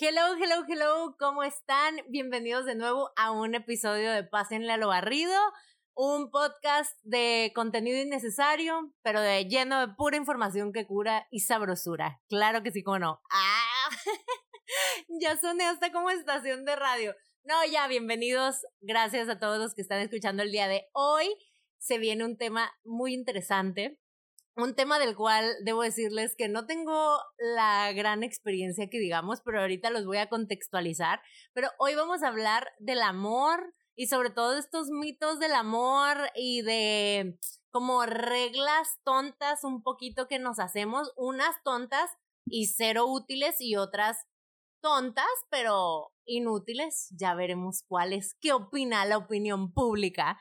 Hello, hello, hello, ¿cómo están? Bienvenidos de nuevo a un episodio de Pásenle a lo barrido, un podcast de contenido innecesario, pero de lleno de pura información que cura y sabrosura. Claro que sí, cómo no. ¡Ah! ya soné hasta como estación de radio. No, ya, bienvenidos. Gracias a todos los que están escuchando el día de hoy. Se viene un tema muy interesante un tema del cual debo decirles que no tengo la gran experiencia que digamos, pero ahorita los voy a contextualizar. Pero hoy vamos a hablar del amor y sobre todo de estos mitos del amor y de como reglas tontas un poquito que nos hacemos, unas tontas y cero útiles y otras tontas, pero inútiles. Ya veremos cuáles. ¿Qué opina la opinión pública?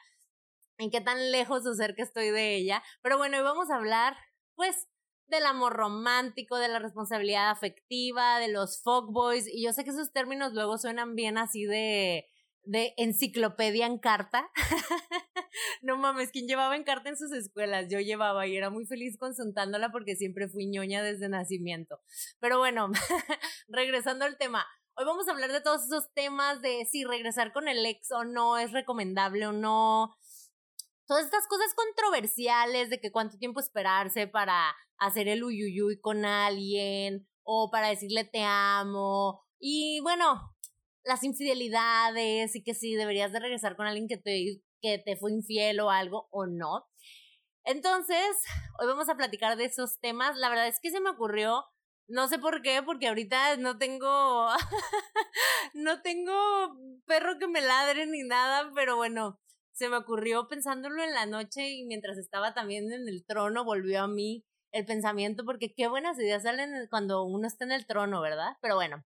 En qué tan lejos o cerca estoy de ella. Pero bueno, hoy vamos a hablar, pues, del amor romántico, de la responsabilidad afectiva, de los fuckboys. Y yo sé que esos términos luego suenan bien así de, de enciclopedia en carta. no mames, ¿quién llevaba en carta en sus escuelas? Yo llevaba y era muy feliz consultándola porque siempre fui ñoña desde nacimiento. Pero bueno, regresando al tema. Hoy vamos a hablar de todos esos temas de si regresar con el ex o no es recomendable o no, todas estas cosas controversiales de que cuánto tiempo esperarse para hacer el uyuyuy con alguien o para decirle te amo y bueno, las infidelidades y que si deberías de regresar con alguien que te, que te fue infiel o algo o no. Entonces, hoy vamos a platicar de esos temas. La verdad es que se me ocurrió, no sé por qué, porque ahorita no tengo, no tengo perro que me ladre ni nada, pero bueno, se me ocurrió pensándolo en la noche y mientras estaba también en el trono volvió a mí el pensamiento porque qué buenas ideas salen cuando uno está en el trono, ¿verdad? Pero bueno,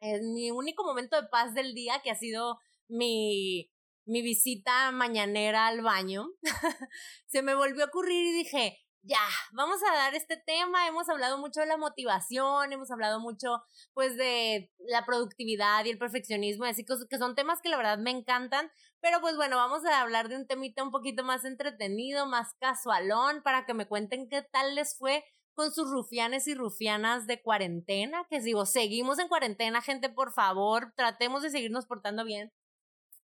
es mi único momento de paz del día que ha sido mi, mi visita mañanera al baño. se me volvió a ocurrir y dije, ya, vamos a dar este tema, hemos hablado mucho de la motivación, hemos hablado mucho pues de la productividad y el perfeccionismo, así que son temas que la verdad me encantan, pero pues bueno, vamos a hablar de un temita un poquito más entretenido, más casualón, para que me cuenten qué tal les fue con sus rufianes y rufianas de cuarentena, que digo, seguimos en cuarentena, gente, por favor, tratemos de seguirnos portando bien,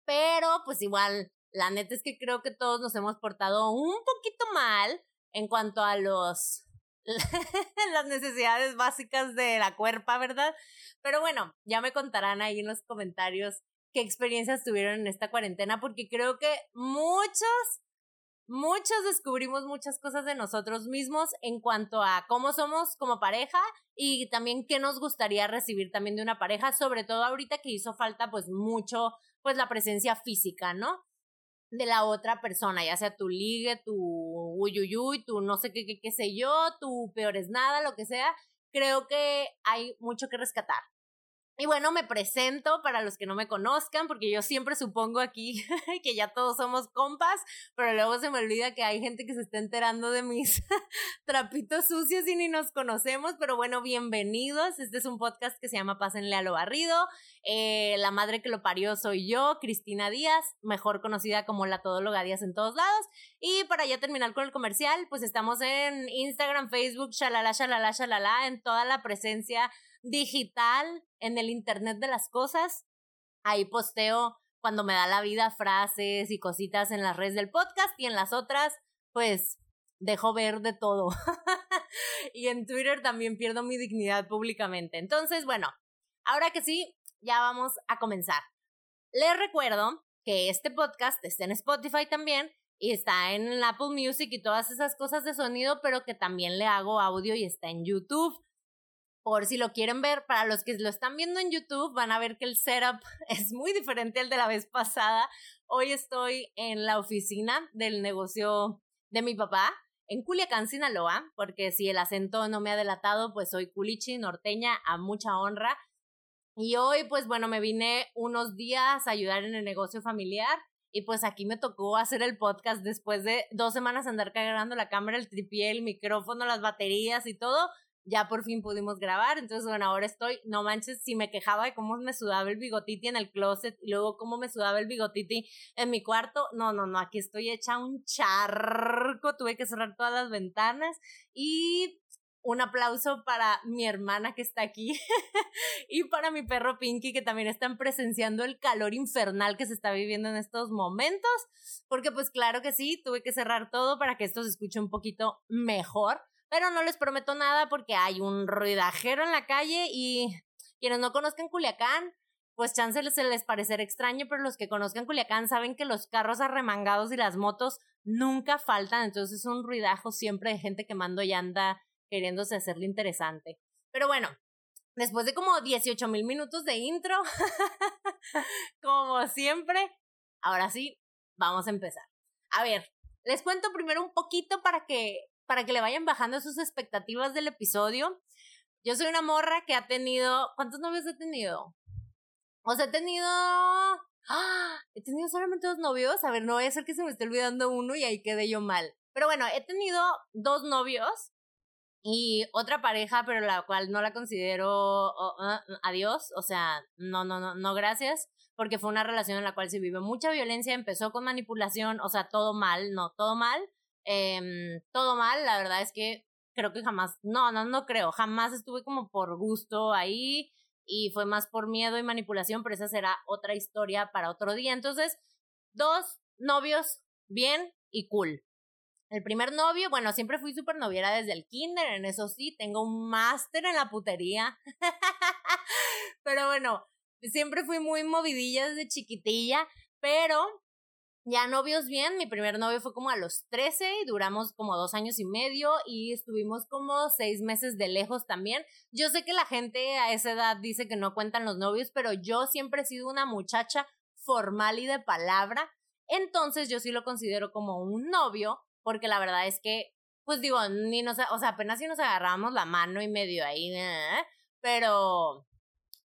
pero pues igual, la neta es que creo que todos nos hemos portado un poquito mal, en cuanto a los las necesidades básicas de la cuerpa, ¿verdad? Pero bueno, ya me contarán ahí en los comentarios qué experiencias tuvieron en esta cuarentena, porque creo que muchos, muchos descubrimos muchas cosas de nosotros mismos en cuanto a cómo somos como pareja y también qué nos gustaría recibir también de una pareja, sobre todo ahorita que hizo falta pues mucho pues la presencia física, ¿no? De la otra persona, ya sea tu ligue, tu uyuyuy, tu no sé qué, qué, qué sé yo, tu peor es nada, lo que sea, creo que hay mucho que rescatar. Y bueno, me presento para los que no me conozcan, porque yo siempre supongo aquí que ya todos somos compas, pero luego se me olvida que hay gente que se está enterando de mis trapitos sucios y ni nos conocemos, pero bueno, bienvenidos. Este es un podcast que se llama Pásenle a lo barrido. Eh, la madre que lo parió soy yo, Cristina Díaz, mejor conocida como la todóloga Díaz en todos lados. Y para ya terminar con el comercial, pues estamos en Instagram, Facebook, shalala, shalala, shalala, en toda la presencia digital en el Internet de las Cosas. Ahí posteo cuando me da la vida frases y cositas en las redes del podcast y en las otras, pues dejo ver de todo. y en Twitter también pierdo mi dignidad públicamente. Entonces, bueno, ahora que sí, ya vamos a comenzar. Les recuerdo que este podcast está en Spotify también y está en Apple Music y todas esas cosas de sonido, pero que también le hago audio y está en YouTube por si lo quieren ver, para los que lo están viendo en YouTube, van a ver que el setup es muy diferente al de la vez pasada. Hoy estoy en la oficina del negocio de mi papá, en Culiacán, Sinaloa, porque si el acento no me ha delatado, pues soy culichi, norteña, a mucha honra. Y hoy, pues bueno, me vine unos días a ayudar en el negocio familiar. Y pues aquí me tocó hacer el podcast después de dos semanas andar cargando la cámara, el tripié, el micrófono, las baterías y todo ya por fin pudimos grabar, entonces bueno, ahora estoy, no manches, si me quejaba de cómo me sudaba el bigotiti en el closet y luego cómo me sudaba el bigotiti en mi cuarto, no, no, no, aquí estoy hecha un charco, tuve que cerrar todas las ventanas y un aplauso para mi hermana que está aquí y para mi perro Pinky que también están presenciando el calor infernal que se está viviendo en estos momentos, porque pues claro que sí, tuve que cerrar todo para que esto se escuche un poquito mejor, pero no les prometo nada porque hay un ruidajero en la calle y quienes no conozcan Culiacán, pues chance se les parecerá extraño, pero los que conozcan Culiacán saben que los carros arremangados y las motos nunca faltan, entonces es un ruidajo siempre de gente que mando y anda queriéndose hacerle interesante. Pero bueno, después de como 18 mil minutos de intro, como siempre, ahora sí, vamos a empezar. A ver, les cuento primero un poquito para que, para que le vayan bajando sus expectativas del episodio. Yo soy una morra que ha tenido, ¿cuántos novios he tenido? O sea, he tenido. ¡Ah! He tenido solamente dos novios. A ver, no voy a ser que se me esté olvidando uno y ahí quede yo mal. Pero bueno, he tenido dos novios y otra pareja, pero la cual no la considero ah, adiós. O sea, no, no, no, no, gracias. Porque fue una relación en la cual se vive mucha violencia. Empezó con manipulación, o sea, todo mal, no, todo mal. Eh, todo mal, la verdad es que creo que jamás, no, no, no creo, jamás estuve como por gusto ahí y fue más por miedo y manipulación, pero esa será otra historia para otro día. Entonces, dos novios bien y cool. El primer novio, bueno, siempre fui súper noviera desde el kinder, en eso sí, tengo un máster en la putería. pero bueno, siempre fui muy movidilla desde chiquitilla, pero ya novios bien, mi primer novio fue como a los 13, duramos como dos años y medio y estuvimos como seis meses de lejos también. Yo sé que la gente a esa edad dice que no cuentan los novios, pero yo siempre he sido una muchacha formal y de palabra, entonces yo sí lo considero como un novio, porque la verdad es que, pues digo, ni nos, o sea, apenas si nos agarramos la mano y medio ahí, ¿eh? pero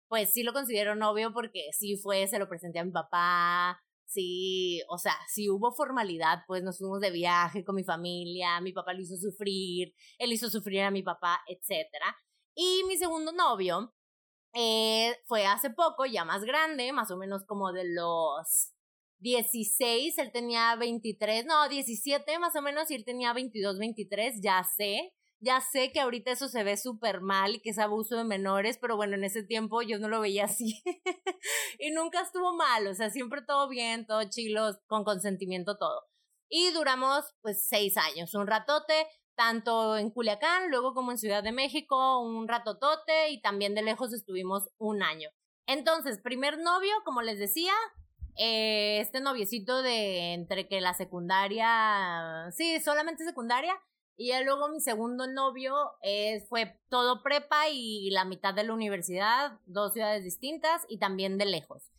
pues sí lo considero novio porque sí fue, se lo presenté a mi papá, sí, o sea, si hubo formalidad, pues nos fuimos de viaje con mi familia, mi papá lo hizo sufrir, él hizo sufrir a mi papá, etc. Y mi segundo novio eh, fue hace poco, ya más grande, más o menos como de los 16, él tenía 23, no, 17 más o menos, y él tenía 22, 23, ya sé. Ya sé que ahorita eso se ve súper mal y que es abuso de menores, pero bueno, en ese tiempo yo no lo veía así. y nunca estuvo mal, o sea, siempre todo bien, todo chilo, con consentimiento, todo. Y duramos pues seis años, un ratote, tanto en Culiacán, luego como en Ciudad de México, un ratotote y también de lejos estuvimos un año. Entonces, primer novio, como les decía, eh, este noviecito de entre que la secundaria, sí, solamente secundaria, y luego mi segundo novio eh, fue todo prepa y la mitad de la universidad, dos ciudades distintas y también de lejos.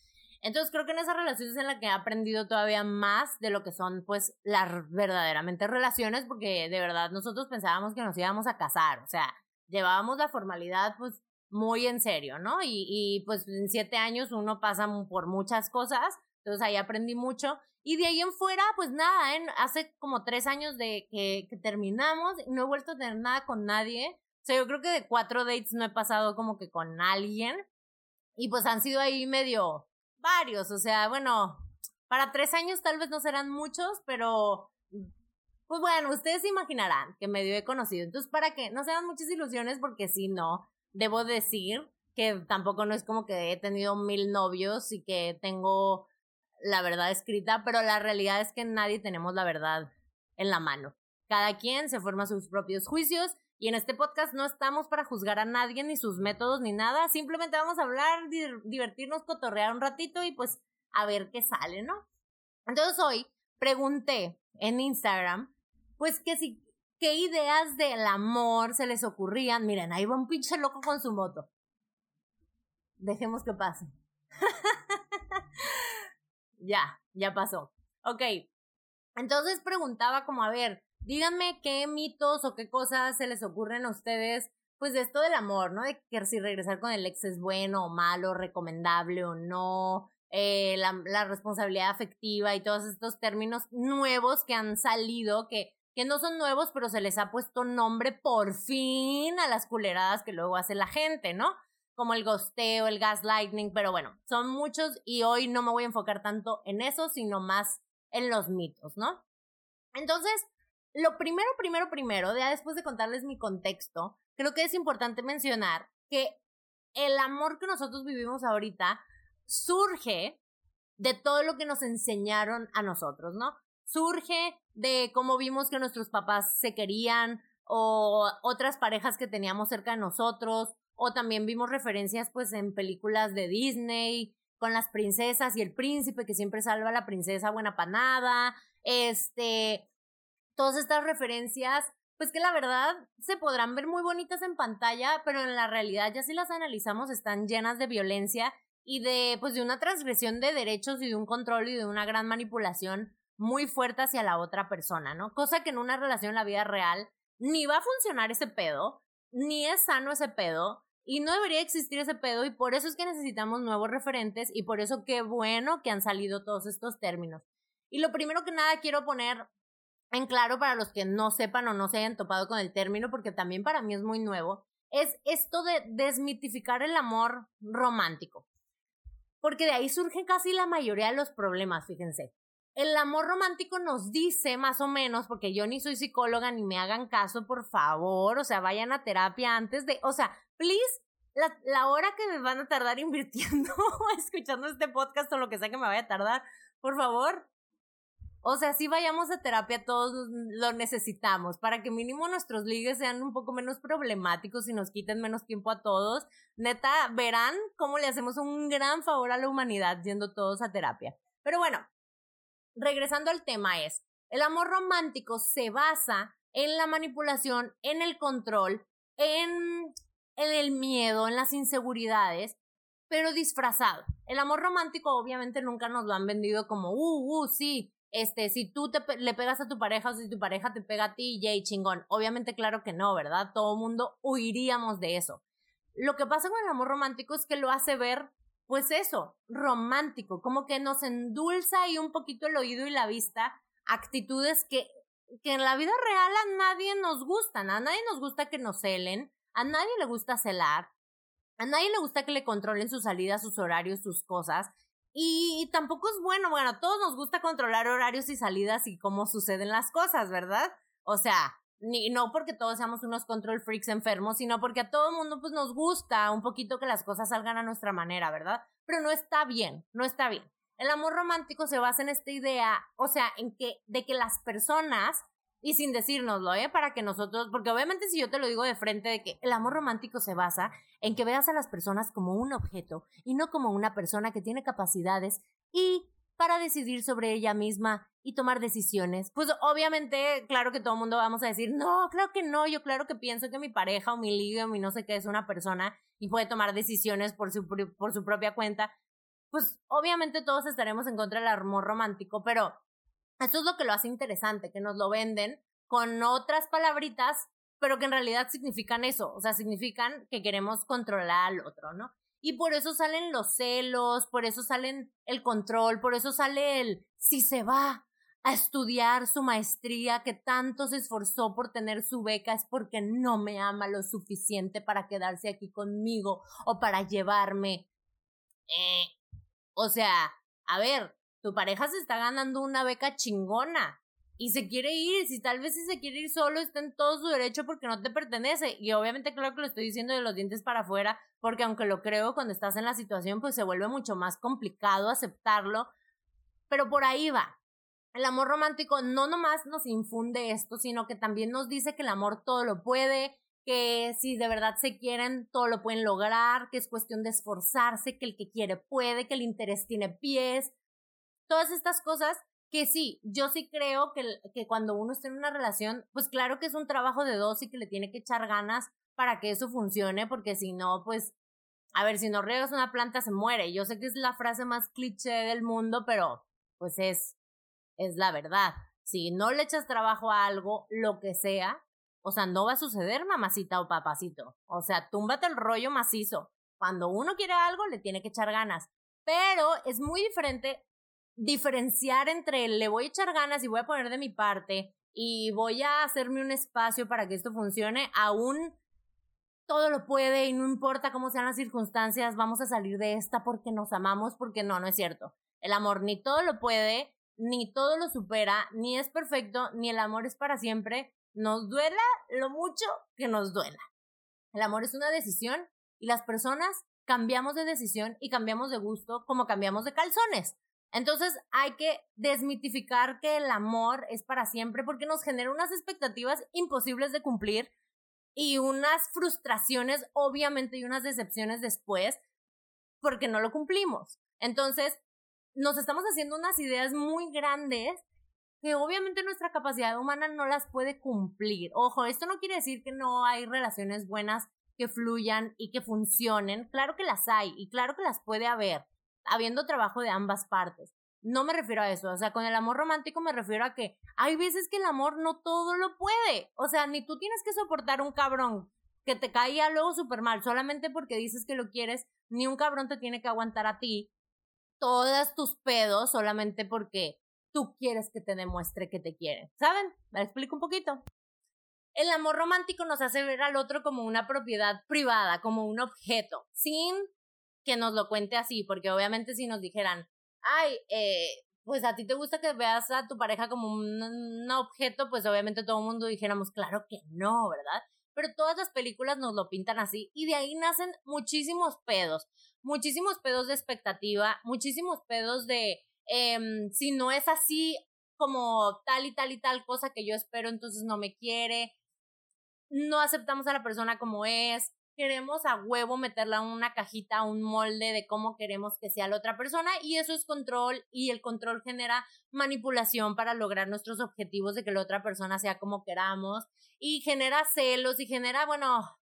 Entonces creo que en esa relación es en la que he aprendido todavía más de lo que son pues las verdaderamente relaciones, porque de verdad nosotros pensábamos que nos íbamos a casar, o sea, llevábamos la formalidad pues muy en serio, ¿no? Y pues en siete años uno pasa por muchas cosas, entonces ahí aprendí mucho y de ahí en fuera, pues nada, ¿eh? hace como tres años de que, que terminamos, no he vuelto a tener nada con nadie. O sea, yo creo que de cuatro dates no he pasado como que con alguien. Y pues han sido ahí medio varios. O sea, bueno, para tres años tal vez no serán muchos, pero pues bueno, ustedes se imaginarán que medio he conocido. Entonces, para que no sean muchas ilusiones, porque si no, debo decir que tampoco no es como que he tenido mil novios y que tengo la verdad escrita, pero la realidad es que nadie tenemos la verdad en la mano. Cada quien se forma sus propios juicios y en este podcast no estamos para juzgar a nadie ni sus métodos ni nada, simplemente vamos a hablar, divertirnos, cotorrear un ratito y pues a ver qué sale, ¿no? Entonces hoy pregunté en Instagram, pues que si, qué ideas del amor se les ocurrían. Miren, ahí va un pinche loco con su moto. Dejemos que pase. Ya, ya pasó. Ok. Entonces preguntaba como, a ver, díganme qué mitos o qué cosas se les ocurren a ustedes, pues de esto del amor, ¿no? De que si regresar con el ex es bueno o malo, recomendable o no, eh, la, la, responsabilidad afectiva y todos estos términos nuevos que han salido, que, que no son nuevos, pero se les ha puesto nombre por fin a las culeradas que luego hace la gente, ¿no? Como el gosteo, el gaslighting, pero bueno, son muchos y hoy no me voy a enfocar tanto en eso, sino más en los mitos, ¿no? Entonces, lo primero, primero, primero, ya después de contarles mi contexto, creo que es importante mencionar que el amor que nosotros vivimos ahorita surge de todo lo que nos enseñaron a nosotros, ¿no? Surge de cómo vimos que nuestros papás se querían o otras parejas que teníamos cerca de nosotros o también vimos referencias pues en películas de Disney con las princesas y el príncipe que siempre salva a la princesa buena panada, este, todas estas referencias pues que la verdad se podrán ver muy bonitas en pantalla, pero en la realidad ya si las analizamos están llenas de violencia y de pues de una transgresión de derechos y de un control y de una gran manipulación muy fuerte hacia la otra persona, ¿no? Cosa que en una relación en la vida real ni va a funcionar ese pedo, ni es sano ese pedo, y no debería existir ese pedo, y por eso es que necesitamos nuevos referentes, y por eso qué bueno que han salido todos estos términos. Y lo primero que nada quiero poner en claro para los que no sepan o no se hayan topado con el término, porque también para mí es muy nuevo, es esto de desmitificar el amor romántico. Porque de ahí surgen casi la mayoría de los problemas, fíjense. El amor romántico nos dice más o menos, porque yo ni soy psicóloga ni me hagan caso, por favor, o sea, vayan a terapia antes de, o sea, please, la, la hora que me van a tardar invirtiendo, escuchando este podcast o lo que sea que me vaya a tardar, por favor, o sea, si vayamos a terapia, todos lo necesitamos para que mínimo nuestros ligues sean un poco menos problemáticos y nos quiten menos tiempo a todos. Neta, verán cómo le hacemos un gran favor a la humanidad yendo todos a terapia. Pero bueno, regresando al tema es, el amor romántico se basa en la manipulación, en el control, en, en el miedo, en las inseguridades, pero disfrazado. El amor romántico obviamente nunca nos lo han vendido como, uh, uh, sí, este, si tú te, le pegas a tu pareja o si tu pareja te pega a ti, yay, chingón. Obviamente, claro que no, ¿verdad? Todo mundo huiríamos de eso. Lo que pasa con el amor romántico es que lo hace ver, pues eso, romántico, como que nos endulza ahí un poquito el oído y la vista, actitudes que, que en la vida real a nadie nos gustan, a nadie nos gusta que nos celen, a nadie le gusta celar, a nadie le gusta que le controlen sus salidas, sus horarios, sus cosas. Y tampoco es bueno, bueno, a todos nos gusta controlar horarios y salidas y cómo suceden las cosas, ¿verdad? O sea, ni, no porque todos seamos unos control freaks enfermos, sino porque a todo mundo pues nos gusta un poquito que las cosas salgan a nuestra manera, ¿verdad? Pero no está bien, no está bien. El amor romántico se basa en esta idea, o sea, en que, de que las personas y sin decírnoslo, ¿eh? Para que nosotros, porque obviamente si yo te lo digo de frente de que el amor romántico se basa en que veas a las personas como un objeto y no como una persona que tiene capacidades y para decidir sobre ella misma y tomar decisiones. Pues obviamente, claro que todo el mundo vamos a decir, no, claro que no, yo claro que pienso que mi pareja o mi liga o mi no sé qué es una persona y puede tomar decisiones por su, por su propia cuenta. Pues obviamente todos estaremos en contra del amor romántico, pero esto es lo que lo hace interesante, que nos lo venden con otras palabritas, pero que en realidad significan eso, o sea, significan que queremos controlar al otro, ¿no? Y por eso salen los celos, por eso salen el control, por eso sale el si se va a estudiar su maestría, que tanto se esforzó por tener su beca, es porque no me ama lo suficiente para quedarse aquí conmigo o para llevarme. Eh, o sea, a ver, tu pareja se está ganando una beca chingona y se quiere ir, si tal vez si se quiere ir solo está en todo su derecho porque no te pertenece. Y obviamente claro que lo estoy diciendo de los dientes para afuera porque aunque lo creo cuando estás en la situación pues se vuelve mucho más complicado aceptarlo, pero por ahí va. El amor romántico no nomás nos infunde esto, sino que también nos dice que el amor todo lo puede, que si de verdad se quieren, todo lo pueden lograr, que es cuestión de esforzarse, que el que quiere puede, que el interés tiene pies, todas estas cosas que sí, yo sí creo que, que cuando uno está en una relación, pues claro que es un trabajo de dos y que le tiene que echar ganas para que eso funcione, porque si no, pues, a ver, si no riegas una planta se muere. Yo sé que es la frase más cliché del mundo, pero pues es, es la verdad. Si no le echas trabajo a algo, lo que sea, o sea, no va a suceder, mamacita o papacito. O sea, túmbate el rollo macizo. Cuando uno quiere algo, le tiene que echar ganas. Pero es muy diferente diferenciar entre le voy a echar ganas y voy a poner de mi parte y voy a hacerme un espacio para que esto funcione, aún todo lo puede y no importa cómo sean las circunstancias, vamos a salir de esta porque nos amamos, porque no, no es cierto. El amor ni todo lo puede, ni todo lo supera, ni es perfecto, ni el amor es para siempre, nos duela lo mucho que nos duela. El amor es una decisión y las personas cambiamos de decisión y cambiamos de gusto como cambiamos de calzones. Entonces hay que desmitificar que el amor es para siempre porque nos genera unas expectativas imposibles de cumplir y unas frustraciones, obviamente, y unas decepciones después porque no lo cumplimos. Entonces, nos estamos haciendo unas ideas muy grandes que obviamente nuestra capacidad humana no las puede cumplir. Ojo, esto no quiere decir que no hay relaciones buenas que fluyan y que funcionen. Claro que las hay y claro que las puede haber, habiendo trabajo de ambas partes. No me refiero a eso, o sea, con el amor romántico me refiero a que hay veces que el amor no todo lo puede. O sea, ni tú tienes que soportar un cabrón que te caía luego súper mal solamente porque dices que lo quieres, ni un cabrón te tiene que aguantar a ti todas tus pedos solamente porque tú quieres que te demuestre que te quiere. ¿Saben? Me explico un poquito. El amor romántico nos hace ver al otro como una propiedad privada, como un objeto, sin que nos lo cuente así, porque obviamente si nos dijeran, ay, eh, pues a ti te gusta que veas a tu pareja como un, objeto, pues obviamente todo el mundo dijéramos, claro que no, ¿verdad? Pero todas las películas nos lo pintan así y de ahí nacen muchísimos pedos, muchísimos pedos de expectativa, muchísimos pedos de Em, si no es así como tal y tal y tal cosa que yo espero, entonces no me quiere, no aceptamos a la persona como es, queremos a huevo meterla en una cajita, un molde de cómo queremos que sea la otra persona y eso es control y el control genera manipulación para lograr nuestros objetivos de que la otra persona sea como queramos y genera celos y genera, bueno,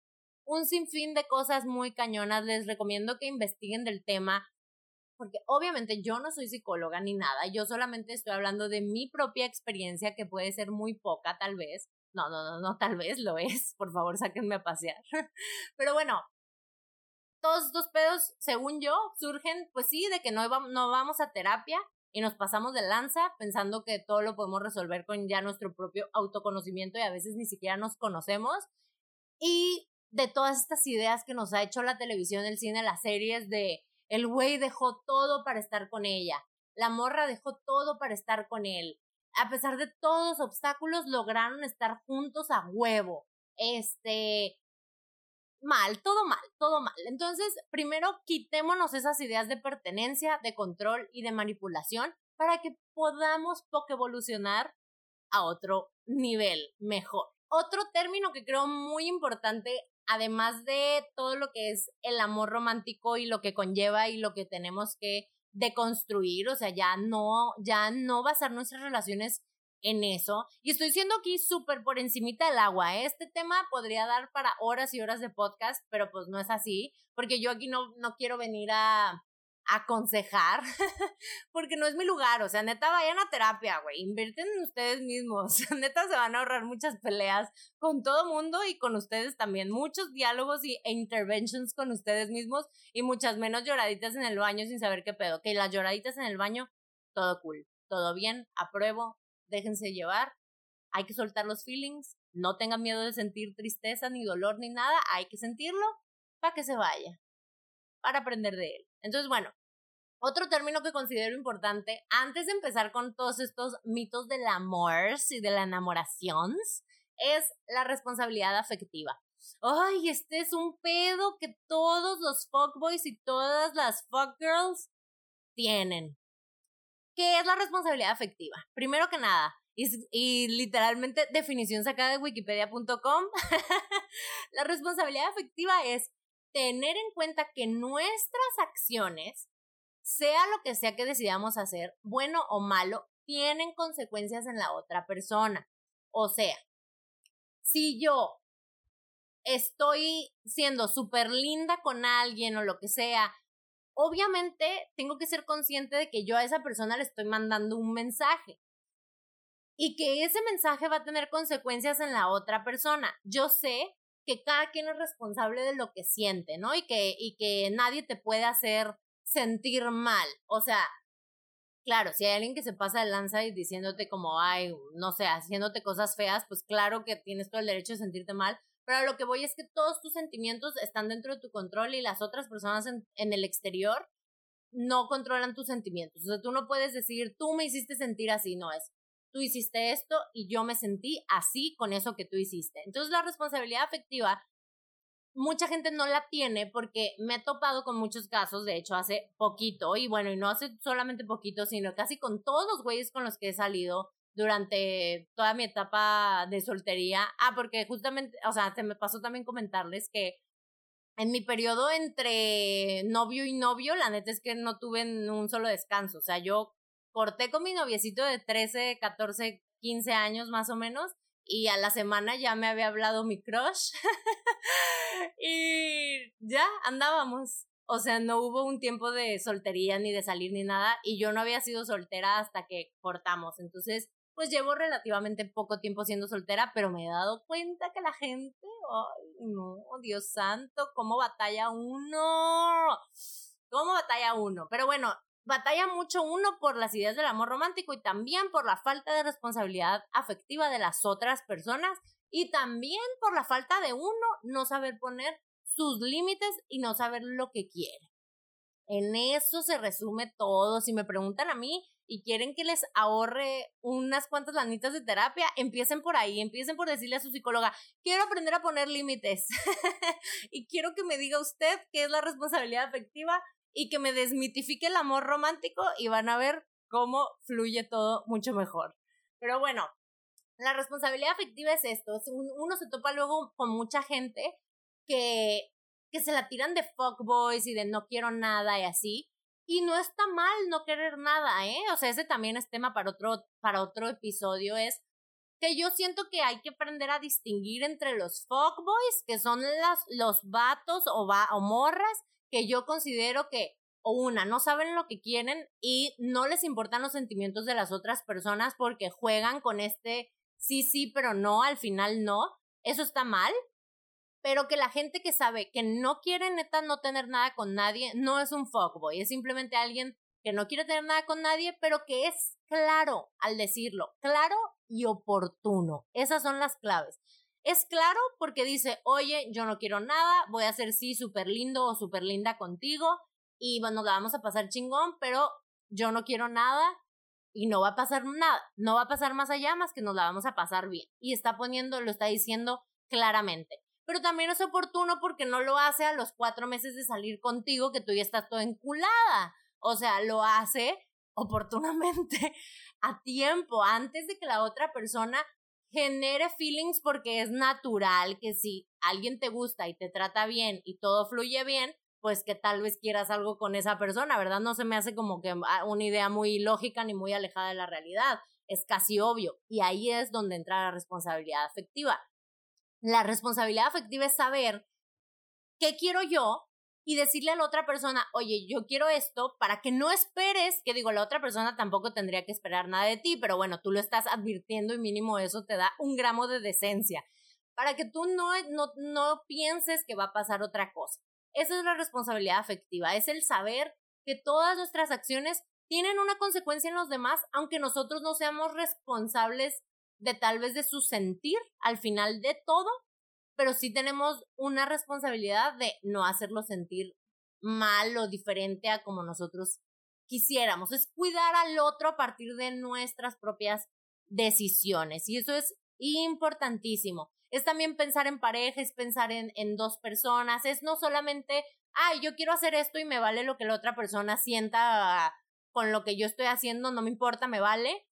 un sinfín de cosas muy cañonas. Les recomiendo que investiguen del tema porque obviamente yo no soy psicóloga ni nada, yo solamente estoy hablando de mi propia experiencia que puede ser muy poca tal vez. No, no, no, no, tal vez lo es, por favor sáquenme a pasear. Pero bueno, todos estos pedos, según yo, surgen, pues sí, de que no, vamos a terapia y nos pasamos de lanza pensando que todo lo podemos resolver con ya nuestro propio autoconocimiento y a veces ni siquiera nos conocemos. Y de todas estas ideas que nos ha hecho la televisión, el cine, las series de el güey dejó todo para estar con ella. La morra dejó todo para estar con él. A pesar de todos los obstáculos, lograron estar juntos a huevo. Este, mal, todo mal, todo mal. Entonces, primero quitémonos esas ideas de pertenencia, de control y de manipulación para que podamos poco evolucionar a otro nivel mejor. Otro término que creo muy importante además de todo lo que es el amor romántico y lo que conlleva y lo que tenemos que deconstruir, o sea, ya no, ya no basar nuestras relaciones en eso. Y estoy siendo aquí súper por encimita del agua. ¿eh? Este tema podría dar para horas y horas de podcast, pero pues no es así, porque yo aquí no, no quiero venir a, aconsejar, porque no es mi lugar, o sea, neta, vayan a terapia, güey, invierten en ustedes mismos, neta, se van a ahorrar muchas peleas con todo mundo y con ustedes también, muchos diálogos y, e interventions con ustedes mismos y muchas menos lloraditas en el baño sin saber qué pedo, que las lloraditas en el baño, todo cool, todo bien, apruebo, déjense llevar, hay que soltar los feelings, no tengan miedo de sentir tristeza ni dolor ni nada, hay que sentirlo para que se vaya, para aprender de él. Entonces, bueno, otro término que considero importante, antes de empezar con todos estos mitos del amor y de la enamoración, es la responsabilidad afectiva. Ay, este es un pedo que todos los fuckboys y todas las fuckgirls tienen. ¿Qué es la responsabilidad afectiva? Primero que nada, y, y literalmente definición sacada de wikipedia.com, la responsabilidad afectiva es tener en cuenta que nuestras acciones sea lo que sea que decidamos hacer, bueno o malo, tienen consecuencias en la otra persona. O sea, si yo estoy siendo súper linda con alguien o lo que sea, obviamente tengo que ser consciente de que yo a esa persona le estoy mandando un mensaje y que ese mensaje va a tener consecuencias en la otra persona. Yo sé que cada quien es responsable de lo que siente, ¿no? Y que, y que nadie te puede hacer sentir mal. O sea, claro, si hay alguien que se pasa de lanza y diciéndote como, ay, no sé, haciéndote cosas feas, pues claro que tienes todo el derecho de sentirte mal. Pero lo que voy es que todos tus sentimientos están dentro de tu control y las otras personas en, en el exterior no controlan tus sentimientos. O sea, tú no puedes decir, tú me hiciste sentir así, no es. Tú hiciste esto y yo me sentí así con eso que tú hiciste. Entonces la responsabilidad afectiva mucha gente no la tiene porque me he topado con muchos casos, de hecho hace poquito, y bueno, y no hace solamente poquito, sino casi con todos los güeyes con los que he salido durante toda mi etapa de soltería. Ah, porque justamente, o sea, se me pasó también comentarles que en mi periodo entre novio y novio, la neta es que no tuve un solo descanso. O sea, yo corté con mi noviecito de 13, 14, 15 años más o menos y a la semana ya me había hablado mi crush y ya andábamos. O sea, no hubo un tiempo de soltería ni de salir ni nada y yo no había sido soltera hasta que cortamos. Entonces, pues llevo relativamente poco tiempo siendo soltera, pero me he dado cuenta que la gente, ay, no, Dios santo, cómo batalla uno. ¿Cómo batalla uno? Pero bueno, batalla mucho uno por las ideas del amor romántico y también por la falta de responsabilidad afectiva de las otras personas y también por la falta de uno no saber poner sus límites y no saber lo que quiere. En eso se resume todo. Si me preguntan a mí y quieren que les ahorre unas cuantas lanitas de terapia, empiecen por ahí, empiecen por decirle a su psicóloga, quiero aprender a poner límites y quiero que me diga usted qué es la responsabilidad afectiva y que me desmitifique el amor romántico y van a ver cómo fluye todo mucho mejor. Pero bueno, la responsabilidad afectiva es esto, uno se topa luego con mucha gente que, que se la tiran de fuckboys y de no quiero nada y así, y no está mal no querer nada, ¿eh? O sea, ese también es tema para otro, para otro episodio, es que yo siento que hay que aprender a distinguir entre los fuckboys, que son las, los vatos o, va, o morras, que yo considero que o una, no saben lo que quieren y no les importan los sentimientos de las otras personas porque juegan con este sí, sí, pero no, al final no. Eso está mal. Pero que la gente que sabe que no quiere neta no tener nada con nadie, no es un fuckboy, es simplemente alguien que no quiere tener nada con nadie, pero que es claro al decirlo, claro y oportuno. Esas son las claves. Es claro porque dice, oye, yo no quiero nada, voy a ser sí súper lindo o súper linda contigo y bueno, la vamos a pasar chingón, pero yo no quiero nada y no va a pasar nada, no va a pasar más allá más que nos la vamos a pasar bien. Y está poniendo, lo está diciendo claramente. Pero también es oportuno porque no lo hace a los cuatro meses de salir contigo que tú ya estás toda enculada. O sea, lo hace oportunamente a tiempo, antes de que la otra persona genere feelings porque es natural que si alguien te gusta y te trata bien y todo fluye bien, pues que tal vez quieras algo con esa persona, ¿verdad? No se me hace como que ah, una idea muy lógica ni muy alejada de la realidad, es casi obvio y ahí es donde entra la responsabilidad afectiva. La responsabilidad afectiva es saber qué quiero yo y decirle a la otra persona, oye, yo quiero esto para que no esperes, que digo, la otra persona tampoco tendría que esperar nada de ti, pero bueno, tú lo estás advirtiendo y mínimo eso te da un gramo de decencia, para que tú no, no, no pienses que va a pasar otra cosa. Esa es la responsabilidad afectiva, es el saber que todas nuestras acciones tienen una consecuencia en los demás, aunque nosotros no seamos responsables de tal vez de su sentir al final de todo, pero sí tenemos una responsabilidad de no hacerlo sentir mal o diferente a como nosotros quisiéramos. Es cuidar al otro a partir de nuestras propias decisiones y eso es importantísimo. Es también pensar en pareja, es pensar en, en dos personas, es no solamente, ay, yo quiero hacer esto y me vale lo que la otra persona sienta con lo que yo estoy haciendo, no me importa, me vale,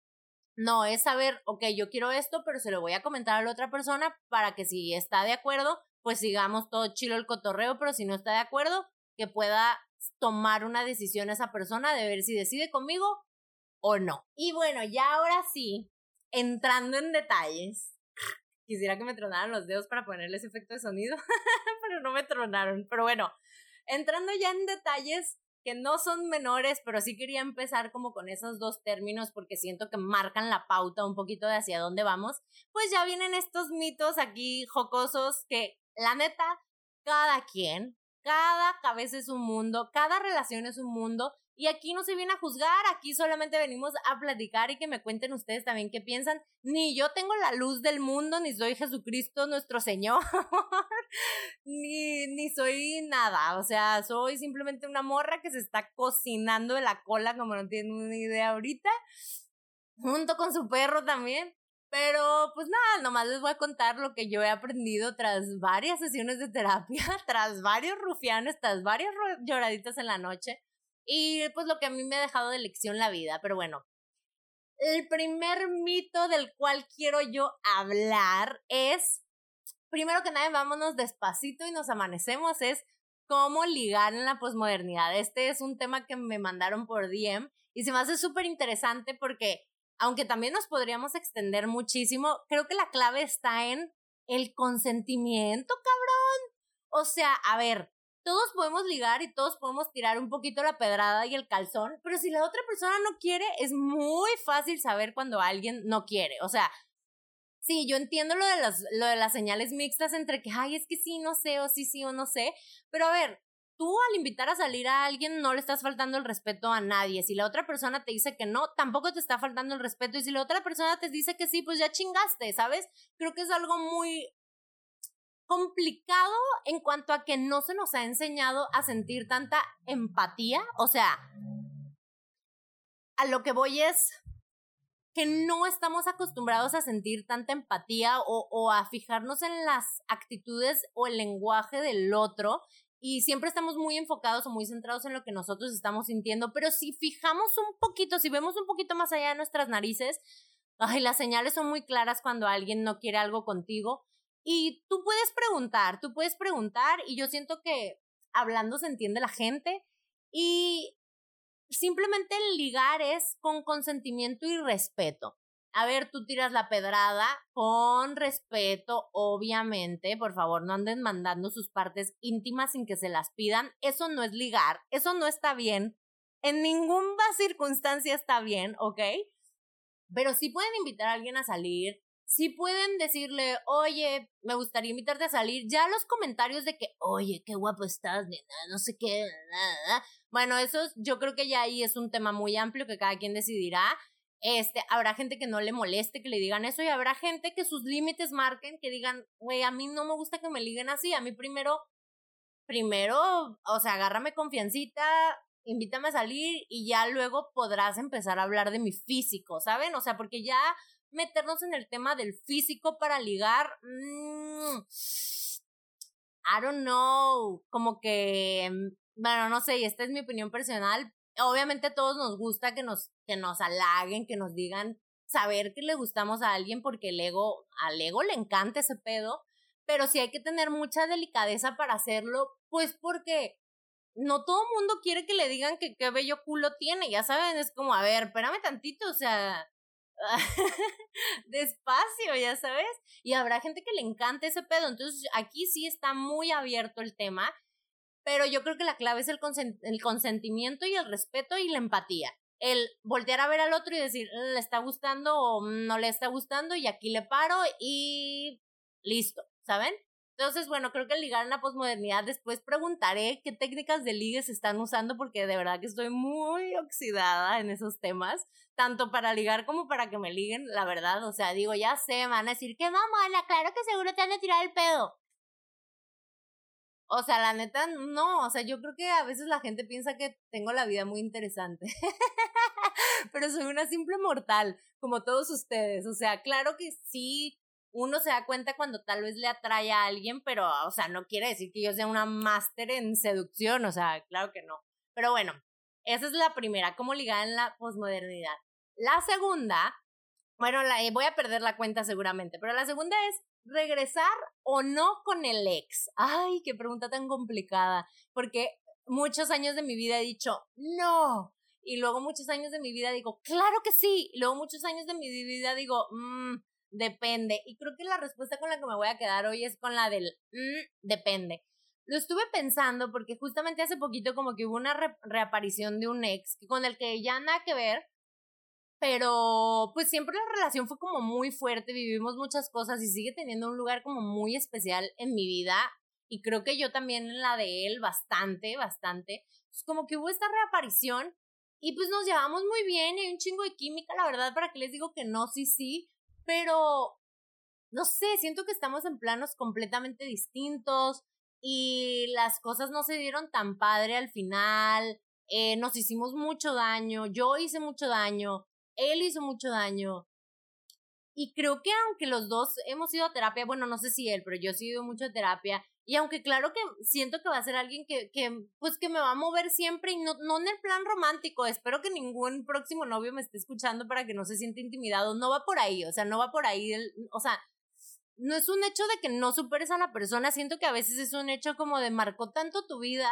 no, es saber, ok, yo quiero esto, pero se lo voy a comentar a la otra persona para que si está de acuerdo, pues sigamos todo chilo el cotorreo, pero si no está de acuerdo, que pueda tomar una decisión esa persona de ver si decide conmigo o no. Y bueno, ya ahora sí, entrando en detalles, quisiera que me tronaran los dedos para ponerles efecto de sonido, pero no me tronaron. Pero bueno, entrando ya en detalles, que no son menores, pero sí quería empezar como con esos dos términos porque siento que marcan la pauta un poquito de hacia dónde vamos, pues ya vienen estos mitos aquí jocosos que la neta, cada quien, cada cabeza es un mundo, cada relación es un mundo y aquí no se viene a juzgar, aquí solamente venimos a platicar y que me cuenten ustedes también qué piensan. Ni yo tengo la luz del mundo, ni soy Jesucristo nuestro Señor, ni, ni soy nada. O sea, soy simplemente una morra que se está cocinando de la cola, como no tienen una idea ahorita, junto con su perro también. Pero pues nada, nomás les voy a contar lo que yo he aprendido tras varias sesiones de terapia, tras varios rufianes, tras varias lloraditas en la noche y pues lo que a mí me ha dejado de lección la vida. Pero bueno, el primer mito del cual quiero yo hablar es, primero que nada, vámonos despacito y nos amanecemos, es cómo ligar en la posmodernidad. Este es un tema que me mandaron por DM y se me hace súper interesante porque, aunque también nos podríamos extender muchísimo, creo que la clave está en el consentimiento, cabrón. O sea, a ver, todos podemos ligar y todos podemos tirar un poquito la pedrada y el calzón, pero si la otra persona no quiere, es muy fácil saber cuando alguien no quiere. O sea, sí, yo entiendo lo de las, lo de las señales mixtas entre que, ay, es que sí, no sé, o sí, sí, o no sé, pero a ver, tú al invitar a salir a alguien no le estás faltando el respeto a nadie. Si la otra persona te dice que no, tampoco te está faltando el respeto. Y si la otra persona te dice que sí, pues ya chingaste, ¿sabes? Creo que es algo muy, complicado en cuanto a que no se nos ha enseñado a sentir tanta empatía. O sea, a lo que voy es que no estamos acostumbrados a sentir tanta empatía o, a fijarnos en las actitudes o el lenguaje del otro y siempre estamos muy enfocados o muy centrados en lo que nosotros estamos sintiendo, pero si fijamos un poquito, si vemos un poquito más allá de nuestras narices, ay, las señales son muy claras cuando alguien no quiere algo contigo y tú puedes preguntar, tú puedes preguntar y yo siento que hablando se entiende la gente y simplemente ligar es con consentimiento y respeto. A ver, tú tiras la pedrada con respeto, obviamente. Por favor, no anden mandando sus partes íntimas sin que se las pidan. Eso no es ligar, eso no está bien. En ninguna circunstancia está bien, ¿ok? Pero sí pueden invitar a alguien a salir, si pueden decirle, oye, me gustaría invitarte a salir, ya los comentarios de que, oye, qué guapo estás, no sé qué. Bueno, eso yo creo que ya ahí es un tema muy amplio que cada quien decidirá. Este, habrá gente que no le moleste que le digan eso y habrá gente que sus límites marquen, que digan, güey, a mí no me gusta que me liguen así, a mí primero, primero, o sea, agárrame confiancita, invítame a salir y ya luego podrás empezar a hablar de mi físico, ¿saben? O sea, porque ya meternos en el tema del físico para ligar. Mmm, I don't know. Como que, mm, bueno, no sé, y esta es mi opinión personal. Obviamente a todos nos gusta que nos, que nos halaguen, que nos digan saber que le gustamos a alguien porque el ego, al ego le encanta ese pedo, pero sí hay que tener mucha delicadeza para hacerlo, pues porque no todo mundo quiere que le digan que qué bello culo tiene, ya saben, es como, a ver, espérame tantito, o sea, despacio, ya sabes. Y habrá gente que le encante ese pedo. Entonces aquí sí está muy abierto el tema, pero yo creo que la clave es el, el consentimiento y el respeto y la empatía. El voltear a ver al otro y decir, le está gustando o no le está gustando y aquí le paro y listo, ¿saben? Entonces, bueno, creo que ligar en la posmodernidad, después preguntaré qué técnicas de ligue se están usando porque de verdad que estoy muy oxidada en esos temas, tanto para ligar como para que me liguen, la verdad, o sea, digo, ya sé, van a decir, qué mamona, claro que seguro te han de tirar el pedo. O sea, la neta, no, o sea, yo creo que a veces la gente piensa que tengo la vida muy interesante, pero soy una simple mortal, como todos ustedes, o sea, claro que sí uno se da cuenta cuando tal vez le atrae a alguien, pero, o sea, no quiere decir que yo sea una máster en seducción, o sea, claro que no. Pero bueno, esa es la primera, cómo ligar en la posmodernidad. La segunda, bueno, la, eh, voy a perder la cuenta seguramente, pero la segunda es regresar o no con el ex. Ay, qué pregunta tan complicada, porque muchos años de mi vida he dicho, no. Y luego muchos años de mi vida digo, claro que sí. Y luego muchos años de mi vida digo, mmm, depende. Y creo que la respuesta con la que me voy a quedar hoy es con la del mm, depende. Lo estuve pensando porque justamente hace poquito como que hubo una reaparición de un ex con el que ya nada que ver, pero pues siempre la relación fue como muy fuerte, vivimos muchas cosas y sigue teniendo un lugar como muy especial en mi vida y creo que yo también en la de él bastante, bastante. Pues como que hubo esta reaparición y pues nos llevamos muy bien, y hay un chingo de química, la verdad, para que les digo que no, sí, sí, pero no sé, siento que estamos en planos completamente distintos y las cosas no se dieron tan padre al final, eh, nos hicimos mucho daño, yo hice mucho daño, él hizo mucho daño. Y creo que aunque los dos hemos ido a terapia, bueno, no sé si él, pero yo he ido mucho a terapia, y aunque claro que siento que va a ser alguien que, que pues que me va a mover siempre y no, no en el plan romántico, espero que ningún próximo novio me esté escuchando para que no se sienta intimidado, no va por ahí, o sea, no va por ahí, o sea, no es un hecho de que no superes a la persona, siento que a veces es un hecho como de marcó tanto tu vida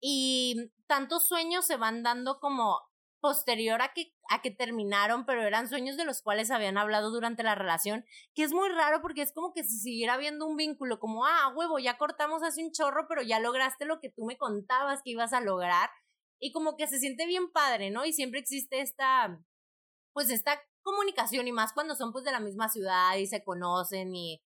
y tantos sueños se van dando como posterior a que, a que terminaron, pero eran sueños de los cuales habían hablado durante la relación, que es muy raro porque es como que si siguiera habiendo un vínculo, como, ah, huevo, ya cortamos hace un chorro, pero ya lograste lo que tú me contabas que ibas a lograr, y como que se siente bien padre, ¿no? Y siempre existe esta, pues esta comunicación, y más cuando son pues de la misma ciudad y se conocen y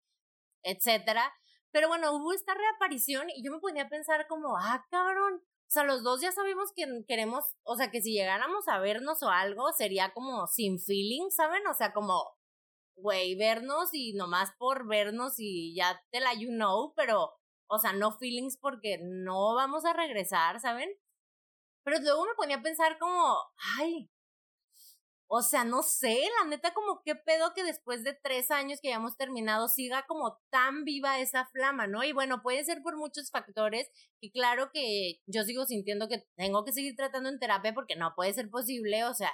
etcétera. Pero bueno, hubo esta reaparición y yo me ponía a pensar como, ah, cabrón, sea, los dos ya sabemos que queremos, o sea, que si llegáramos a vernos o algo, sería como sin feeling, ¿saben? O sea, como, güey, vernos y nomás por vernos y ya te la you know, pero, o sea, no feelings porque no vamos a regresar, ¿saben? Pero luego me ponía a pensar como, ay, o sea, no sé, la neta, como qué pedo que después de tres años que hayamos terminado siga como tan viva esa flama, ¿no? Y bueno, puede ser por muchos factores y claro que yo sigo sintiendo que tengo que seguir tratando en terapia porque no puede ser posible, o sea,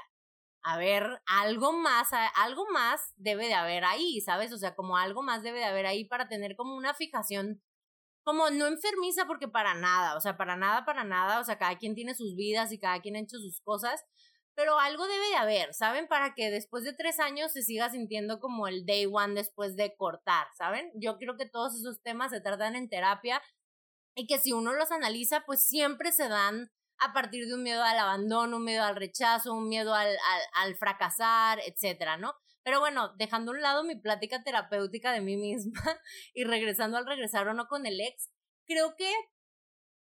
a ver, algo más, algo más debe de haber ahí, ¿sabes? O sea, como algo más debe de haber ahí para tener como una fijación como no enfermiza porque para nada, o sea, para nada, para nada, o sea, cada quien tiene sus vidas y cada quien ha hecho sus cosas, pero algo debe de haber, ¿saben? Para que después de tres años se siga sintiendo como el day one después de cortar, ¿saben? Yo creo que todos esos temas se tratan en terapia y que si uno los analiza, pues siempre se dan a partir de un miedo al abandono, un miedo al rechazo, un miedo al, al, fracasar, etcétera, ¿no? Pero bueno, dejando a un lado mi plática terapéutica de mí misma y regresando al regresar o no con el ex, creo que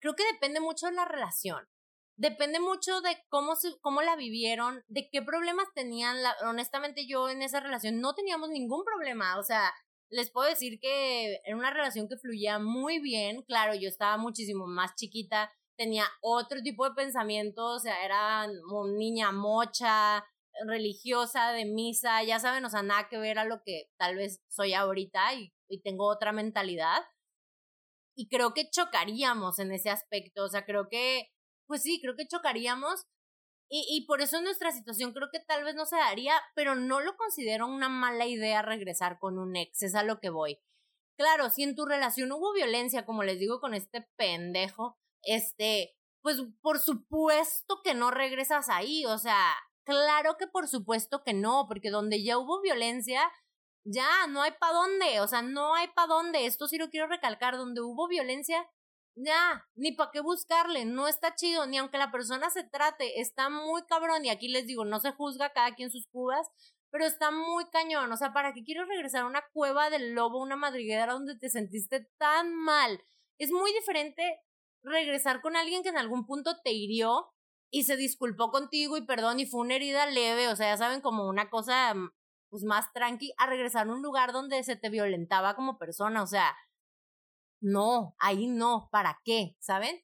creo que depende mucho de la relación depende mucho de cómo, se, cómo la vivieron, de qué problemas tenían. La, honestamente, yo en esa relación no teníamos ningún problema. O sea, les puedo decir que era una relación que fluía muy bien. Claro, yo estaba muchísimo más chiquita, tenía otro tipo de pensamientos, o sea, era niña mocha, religiosa, de misa, ya saben, o sea, nada que ver a lo que tal vez soy ahorita y, y tengo otra mentalidad. Y creo que chocaríamos en ese aspecto, o sea, creo que pues sí, creo que chocaríamos. Y, por eso nuestra situación creo que tal vez no se daría, pero no lo considero una mala idea regresar con un ex, es a lo que voy. Claro, si en tu relación hubo violencia, como les digo con este pendejo, este, pues por supuesto que no regresas ahí, o sea, claro que por supuesto que no, porque donde ya hubo violencia, ya no hay pa' dónde, o sea, no hay pa' dónde, esto sí lo quiero recalcar, donde hubo violencia, ya, ni para qué buscarle, no está chido, ni aunque la persona se trate, está muy cabrón, y aquí les digo, no se juzga cada quien sus cubas, pero está muy cañón, o sea, ¿para qué quiero regresar a una cueva del lobo, una madriguera donde te sentiste tan mal? Es muy diferente regresar con alguien que en algún punto te hirió y se disculpó contigo y perdón y fue una herida leve, o sea, ya saben, como una cosa mm, pues más tranqui, a regresar a un lugar donde se te violentaba como persona, o sea, no, ahí no, ¿para qué? ¿Saben?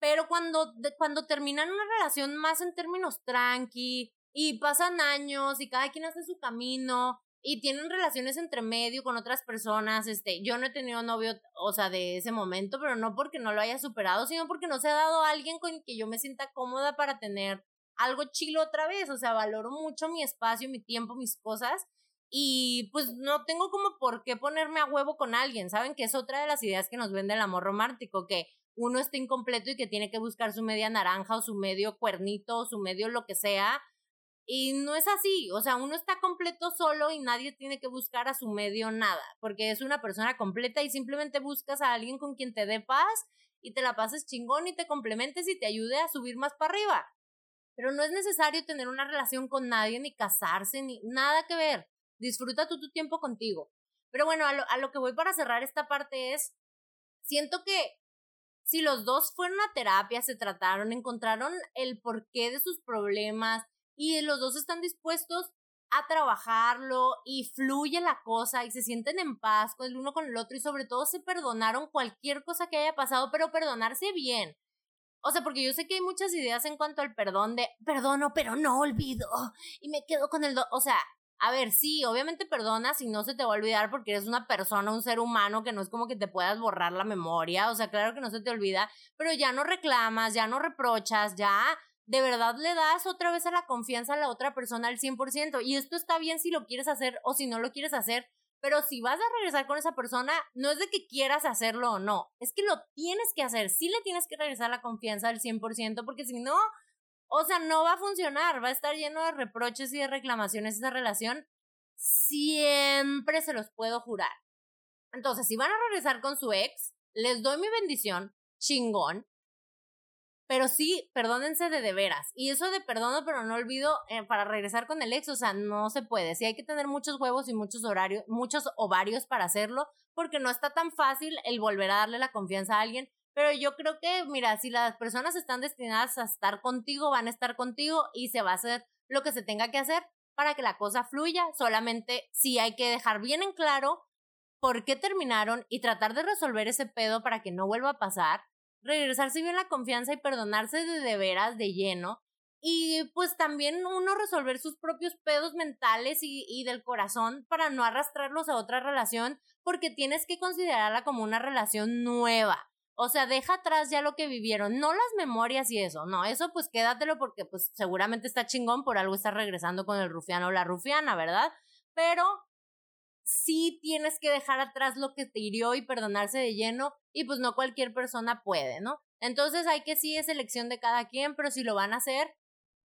Pero cuando, cuando terminan una relación más en términos tranqui y pasan años y cada quien hace su camino y tienen relaciones entre medio con otras personas, este, yo no he tenido novio, o sea, de ese momento, pero no porque no lo haya superado, sino porque no se ha dado a alguien con que yo me sienta cómoda para tener algo chilo otra vez, o sea, valoro mucho mi espacio, mi tiempo, mis cosas y pues no tengo como por qué ponerme a huevo con alguien, ¿saben? Que es otra de las ideas que nos vende el amor romántico, que uno está incompleto y que tiene que buscar su media naranja o su medio cuernito o su medio lo que sea. Y no es así, o sea, uno está completo solo y nadie tiene que buscar a su medio nada, porque es una persona completa y simplemente buscas a alguien con quien te dé paz y te la pases chingón y te complementes y te ayude a subir más para arriba. Pero no es necesario tener una relación con nadie, ni casarse, ni nada que ver disfruta tú tu tiempo contigo. Pero bueno, a lo, a lo que voy para cerrar esta parte es, siento que si los dos fueron a terapia, se trataron, encontraron el porqué de sus problemas y los dos están dispuestos a trabajarlo y fluye la cosa y se sienten en paz con el uno con el otro y sobre todo se perdonaron cualquier cosa que haya pasado, pero perdonarse bien. O sea, porque yo sé que hay muchas ideas en cuanto al perdón de perdono, pero no olvido y me quedo con el... o sea, a ver, sí, obviamente perdonas y no se te va a olvidar porque eres una persona, un ser humano que no es como que te puedas borrar la memoria, o sea, claro que no se te olvida, pero ya no reclamas, ya no reprochas, ya de verdad le das otra vez a la confianza a la otra persona al 100%. Y esto está bien si lo quieres hacer o si no lo quieres hacer, pero si vas a regresar con esa persona, no es de que quieras hacerlo o no, es que lo tienes que hacer, sí le tienes que regresar la confianza al 100%, porque si no, o sea, no va a funcionar, va a estar lleno de reproches y de reclamaciones esa relación. Siempre se los puedo jurar. Entonces, si van a regresar con su ex, les doy mi bendición, chingón. Pero sí, perdónense de de veras. Y eso de perdono, pero no olvido, eh, para regresar con el ex, o sea, no se puede. Sí hay que tener muchos huevos y muchos horarios, muchos ovarios para hacerlo, porque no está tan fácil el volver a darle la confianza a alguien. Pero yo creo que, mira, si las personas están destinadas a estar contigo, van a estar contigo y se va a hacer lo que se tenga que hacer para que la cosa fluya. Solamente sí hay que dejar bien en claro por qué terminaron y tratar de resolver ese pedo para que no vuelva a pasar. Regresarse bien la confianza y perdonarse de, de veras, de lleno. Y pues también uno resolver sus propios pedos mentales y, y del corazón para no arrastrarlos a otra relación, porque tienes que considerarla como una relación nueva o sea, deja atrás ya lo que vivieron, no las memorias y eso, no, eso pues quédatelo porque pues seguramente está chingón, por algo está regresando con el rufiano o la rufiana, ¿verdad? Pero sí tienes que dejar atrás lo que te hirió y perdonarse de lleno y pues no cualquier persona puede, ¿no? Entonces hay que sí es elección de cada quien, pero si lo van a hacer,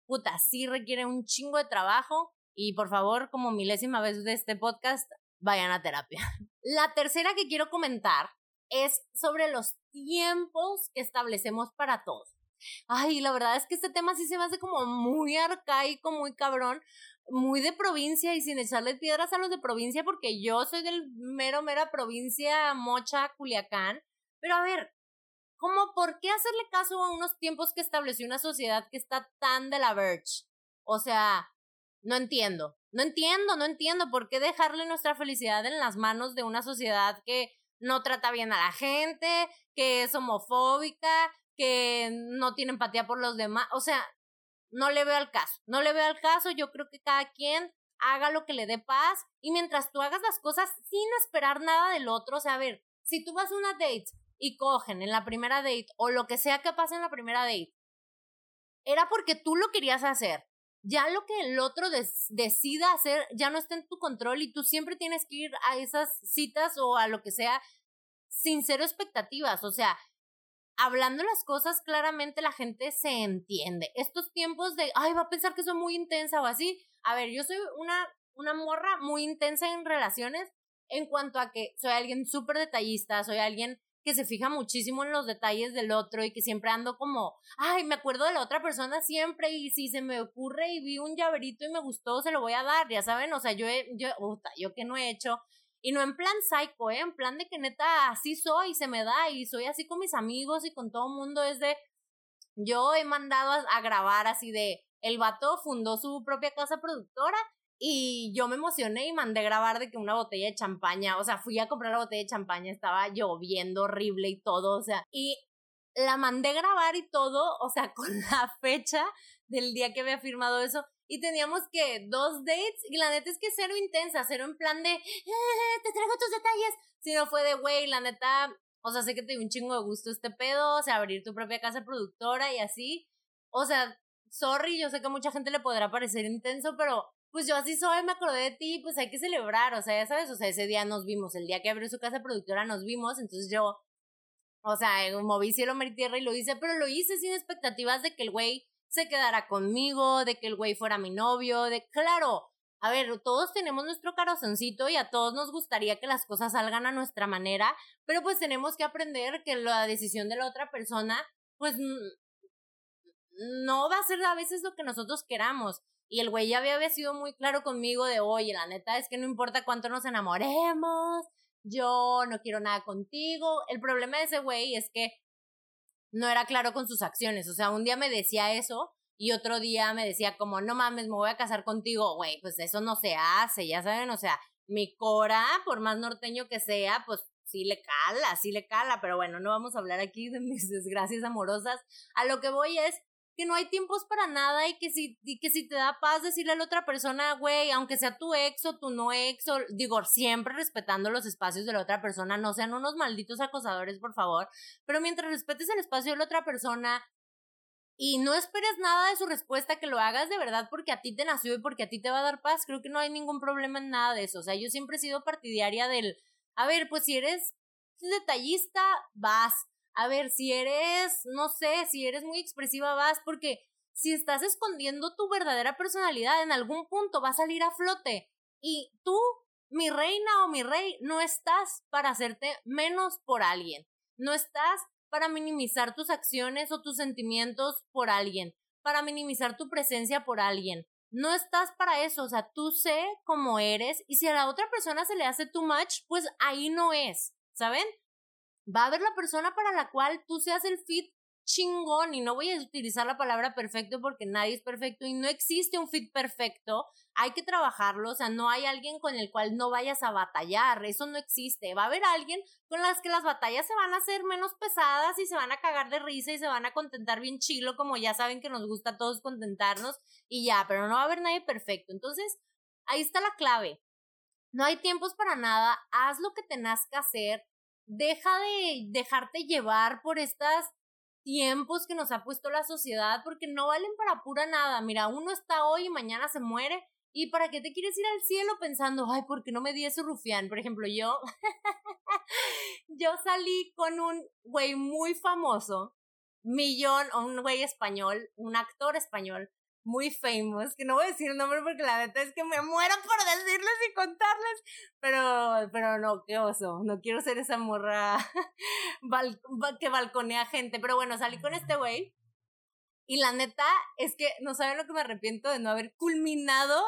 puta, sí requiere un chingo de trabajo y por favor, como milésima vez de este podcast, vayan a terapia. La tercera que quiero comentar es sobre los tiempos que establecemos para todos. Ay, la verdad es que este tema sí se me hace como muy arcaico, muy cabrón, muy de provincia y sin echarle piedras a los de provincia porque yo soy del mero, mera provincia Mocha, Culiacán. Pero a ver, ¿cómo por qué hacerle caso a unos tiempos que estableció una sociedad que está tan de la verge? O sea, no entiendo, no entiendo, no entiendo por qué dejarle nuestra felicidad en las manos de una sociedad que no trata bien a la gente, que es homofóbica, que no tiene empatía por los demás. O sea, no le veo al caso. No le veo al caso. Yo creo que cada quien haga lo que le dé paz y mientras tú hagas las cosas sin esperar nada del otro, o sea, a ver, si tú vas a una date y cogen en la primera date o lo que sea que pase en la primera date, era porque tú lo querías hacer ya lo que el otro decida hacer ya no está en tu control y tú siempre tienes que ir a esas citas o a lo que sea sin cero expectativas. O sea, hablando las cosas claramente la gente se entiende. Estos tiempos de, ay, va a pensar que soy muy intensa o así. A ver, yo soy una, una morra muy intensa en relaciones en cuanto a que soy alguien súper detallista, soy alguien que se fija muchísimo en los detalles del otro y que siempre ando como, ay, me acuerdo de la otra persona siempre y si se me ocurre y vi un llaverito y me gustó, se lo voy a dar, ya saben, o sea, yo, yo, yo que no he hecho, y no en plan psycho, ¿eh? en plan de que neta así soy, se me da y soy así con mis amigos y con todo el mundo, es de, yo he mandado a, a grabar así de, el vato fundó su propia casa productora y yo me emocioné y mandé grabar de que una botella de champaña, o sea, fui a comprar la botella de champaña, estaba lloviendo horrible y todo, o sea, y la mandé grabar y todo, o sea, con la fecha del día que había firmado eso. Y teníamos que dos dates, y la neta es que cero intensa, cero en plan de, eh, te traigo tus detalles, sino fue de, güey, la neta, o sea, sé que te dio un chingo de gusto este pedo, o sea, abrir tu propia casa productora y así. O sea, sorry, yo sé que mucha gente le podrá parecer intenso, pero pues yo así soy, me acordé de ti, pues hay que celebrar, o sea, ya sabes, o sea, ese día nos vimos, el día que abrió su casa productora nos vimos, entonces yo, o sea, moví cielo, mar y tierra y lo hice, pero lo hice sin expectativas de que el güey se quedara conmigo, de que el güey fuera mi novio, de, claro, a ver, todos tenemos nuestro corazoncito y a todos nos gustaría que las cosas salgan a nuestra manera, pero pues tenemos que aprender que la decisión de la otra persona, pues no va a ser a veces lo que nosotros queramos. Y el güey ya había, sido muy claro conmigo de, oye, la neta es que no importa cuánto nos enamoremos, yo no quiero nada contigo. El problema de ese güey es que no era claro con sus acciones. O sea, un día me decía eso y otro día me decía como, no mames, me voy a casar contigo. Güey, pues eso no se hace, ya saben, o sea, mi Cora, por más norteño que sea, pues sí le cala, sí le cala, pero bueno, no vamos a hablar aquí de mis desgracias amorosas. A lo que voy es que no hay tiempos para nada y que si, y que si te da paz decirle a la otra persona, güey, aunque sea tu ex o tu no ex, digo, siempre respetando los espacios de la otra persona, no sean unos malditos acosadores, por favor, pero mientras respetes el espacio de la otra persona y no esperes nada de su respuesta, que lo hagas de verdad porque a ti te nació y porque a ti te va a dar paz, creo que no hay ningún problema en nada de eso, o sea, yo siempre he sido partidaria del, a ver, pues si eres detallista, vas, a ver, si eres, no sé, si eres muy expresiva, vas, porque si estás escondiendo tu verdadera personalidad, en algún punto va a salir a flote. Y tú, mi reina o mi rey, no estás para hacerte menos por alguien. No estás para minimizar tus acciones o tus sentimientos por alguien, para minimizar tu presencia por alguien. No estás para eso, o sea, tú sé cómo eres y si a la otra persona se le hace too much, pues ahí no es, ¿saben? Va a haber la persona para la cual tú seas el fit chingón y no voy a utilizar la palabra perfecto porque nadie es perfecto y no existe un fit perfecto, hay que trabajarlo, o sea, no hay alguien con el cual no vayas a batallar, eso no existe, va a haber alguien con las que las batallas se van a hacer menos pesadas y se van a cagar de risa y se van a contentar bien chilo, como ya saben que nos gusta a todos contentarnos y ya, pero no va a haber nadie perfecto, entonces ahí está la clave. No hay tiempos para nada, haz lo que tengas que hacer, deja de dejarte llevar por estos tiempos que nos ha puesto la sociedad porque no valen para pura nada. Mira, uno está hoy y mañana se muere. ¿Y para qué te quieres ir al cielo pensando, ay, ¿por qué no me di ese rufián? Por ejemplo, yo, yo salí con un güey muy famoso, millón, o un güey español, un actor español, muy famous, que no voy a decir el nombre porque la neta es que me muero por decirles y contarles, pero, pero no, qué oso, no quiero ser esa morra que balconea gente, pero bueno, salí con este güey y la neta es que no saben lo que me arrepiento de no haber culminado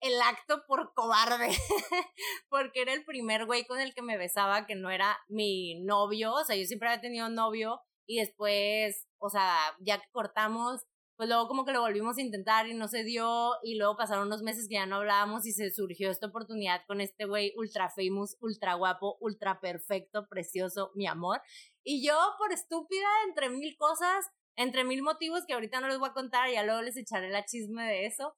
el acto por cobarde, porque era el primer güey con el que me besaba que no era mi novio, o sea, yo siempre había tenido novio y después, o sea, ya que cortamos, pues luego como que lo volvimos a intentar y no se dio y luego pasaron unos meses que ya no hablábamos y se surgió esta oportunidad con este güey ultra famous, ultra guapo, ultra perfecto, precioso, mi amor. Y yo por estúpida, entre mil cosas, entre mil motivos que ahorita no les voy a contar, ya luego les echaré la chisme de eso.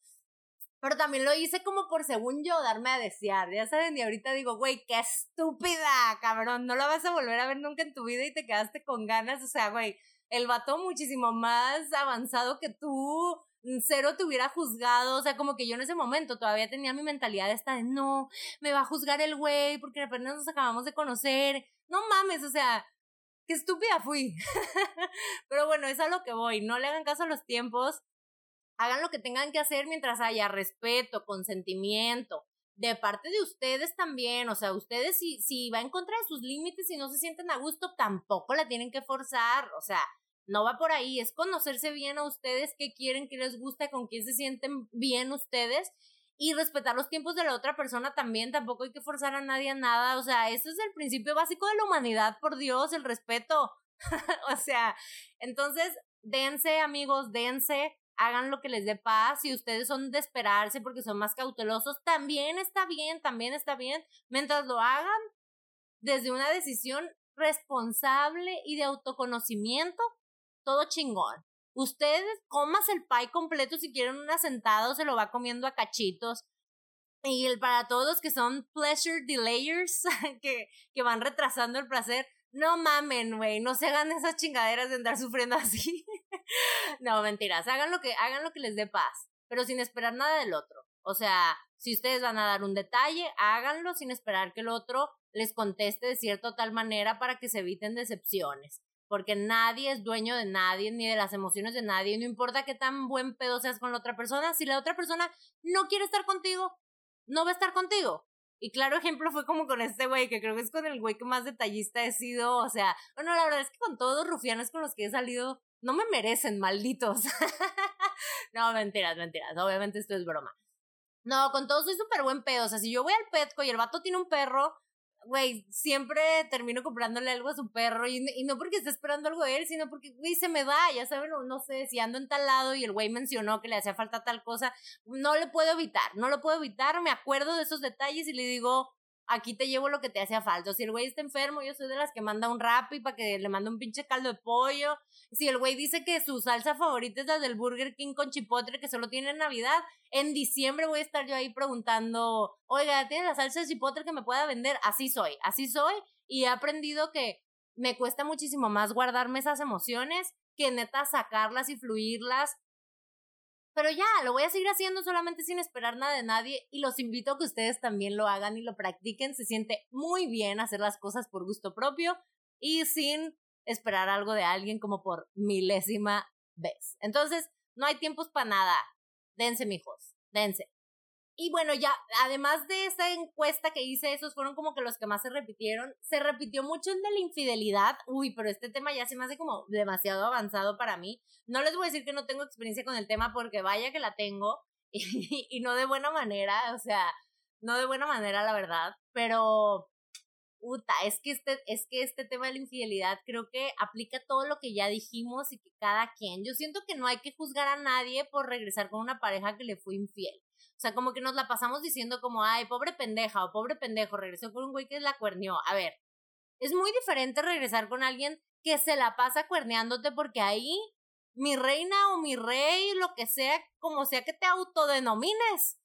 Pero también lo hice como por según yo darme a desear, ya saben, y ahorita digo, güey, qué estúpida, cabrón, no la vas a volver a ver nunca en tu vida y te quedaste con ganas, o sea, güey, el vato muchísimo más avanzado que tú, mm, cero te hubiera juzgado, o sea, como que yo en ese momento todavía tenía mi mentalidad esta de no, me va a juzgar el güey porque apenas nos acabamos de conocer, no mames, o sea, qué estúpida fui. Pero bueno, es a lo que voy, no le hagan caso a los tiempos, hagan lo que tengan que hacer mientras haya respeto, consentimiento, de parte de ustedes también, o sea, ustedes si, si va en contra de sus límites y no se sienten a gusto, tampoco la tienen que forzar, o sea, no va por ahí, es conocerse bien a ustedes, qué quieren, qué les gusta, con quién se sienten bien ustedes y respetar los tiempos de la otra persona también, tampoco hay que forzar a nadie a nada, o sea, ese es el principio básico de la humanidad, por Dios, el respeto, o sea, entonces, dense amigos, dense, hagan lo que les dé paz, si ustedes son de esperarse porque son más cautelosos, también está bien, también está bien, mientras lo hagan desde una decisión responsable y de autoconocimiento, todo chingón. Ustedes comas el pie completo si quieren una sentada o se lo va comiendo a cachitos. Y el, para todos que son pleasure delayers, que, que van retrasando el placer, no mamen, güey, no se hagan esas chingaderas de andar sufriendo así. no, mentiras, hagan lo que, hagan lo que les dé paz, pero sin esperar nada del otro. O sea, si ustedes van a dar un detalle, háganlo sin esperar que el otro les conteste de cierta o tal manera para que se eviten decepciones. Porque nadie es dueño de nadie ni de las emociones de nadie. No importa qué tan buen pedo seas con la otra persona. Si la otra persona no quiere estar contigo, no va a estar contigo. Y claro ejemplo fue como con este güey, que creo que es con el güey que más detallista he sido. O sea, bueno, la verdad es que con todos los rufianes con los que he salido, no me merecen, malditos. no, mentiras, mentiras. Obviamente esto es broma. No, con todo soy súper buen pedo. O sea, si yo voy al Petco y el vato tiene un perro, güey, siempre termino comprándole algo a su perro y, y, no porque esté esperando algo de él, sino porque, güey, se me da, ya saben, no sé, si ando en tal lado y el güey mencionó que le hacía falta tal cosa, no le puedo evitar, no lo puedo evitar, me acuerdo de esos detalles y le digo, aquí te llevo lo que te hacía falta. Si el güey está enfermo, yo soy de las que manda un rap y para que le mande un pinche caldo de pollo. Si el güey dice que su salsa favorita es la del Burger King con chipotle que solo tiene en Navidad, en diciembre voy a estar yo ahí preguntando, oiga, ¿tiene la salsa de chipotle que me pueda vender? Así soy, así soy. Y he aprendido que me cuesta muchísimo más guardarme esas emociones que neta sacarlas y fluirlas pero ya, lo voy a seguir haciendo solamente sin esperar nada de nadie y los invito a que ustedes también lo hagan y lo practiquen. Se siente muy bien hacer las cosas por gusto propio y sin esperar algo de alguien como por milésima vez. Entonces, no hay tiempos para nada. Dense, mijos, dense. Y bueno, ya, además de esta encuesta que hice, esos fueron como que los que más se repitieron. Se repitió mucho el de la infidelidad. Uy, pero este tema ya se me hace como demasiado avanzado para mí. No les voy a decir que no tengo experiencia con el tema porque vaya que la tengo. Y, y no de buena manera, o sea, no de buena manera, la verdad. Pero, puta, es que este, es que este tema de la infidelidad creo que aplica todo lo que ya dijimos y que cada quien. Yo siento que no hay que juzgar a nadie por regresar con una pareja que le fue infiel. O sea, como que nos la pasamos diciendo como, ay, pobre pendeja o pobre pendejo, regresó con un güey que la cuernió. A ver, es muy diferente regresar con alguien que se la pasa cuerneándote porque ahí mi reina o mi rey, lo que sea, como sea que te autodenomines.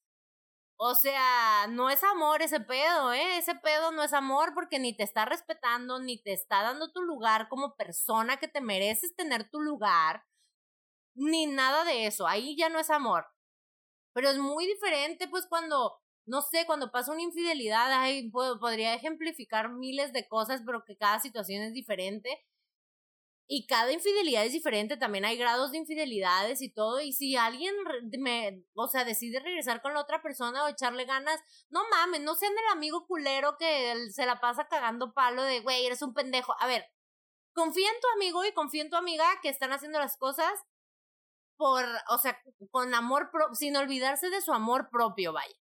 O sea, no es amor ese pedo, ¿eh? Ese pedo no es amor porque ni te está respetando, ni te está dando tu lugar como persona que te mereces tener tu lugar, ni nada de eso. Ahí ya no es amor. Pero es muy diferente, pues, cuando, no sé, cuando pasa una infidelidad, ay, podría ejemplificar miles de cosas, pero que cada situación es diferente. Y cada infidelidad es diferente, también hay grados de infidelidades y todo. Y si alguien me, o sea, decide regresar con la otra persona o echarle ganas, no mames, no sean el amigo culero que se la pasa cagando palo de, güey, eres un pendejo. A ver, confía en tu amigo y confía en tu amiga que están haciendo las cosas por, o sea, con amor propio, sin olvidarse de su amor propio, vaya.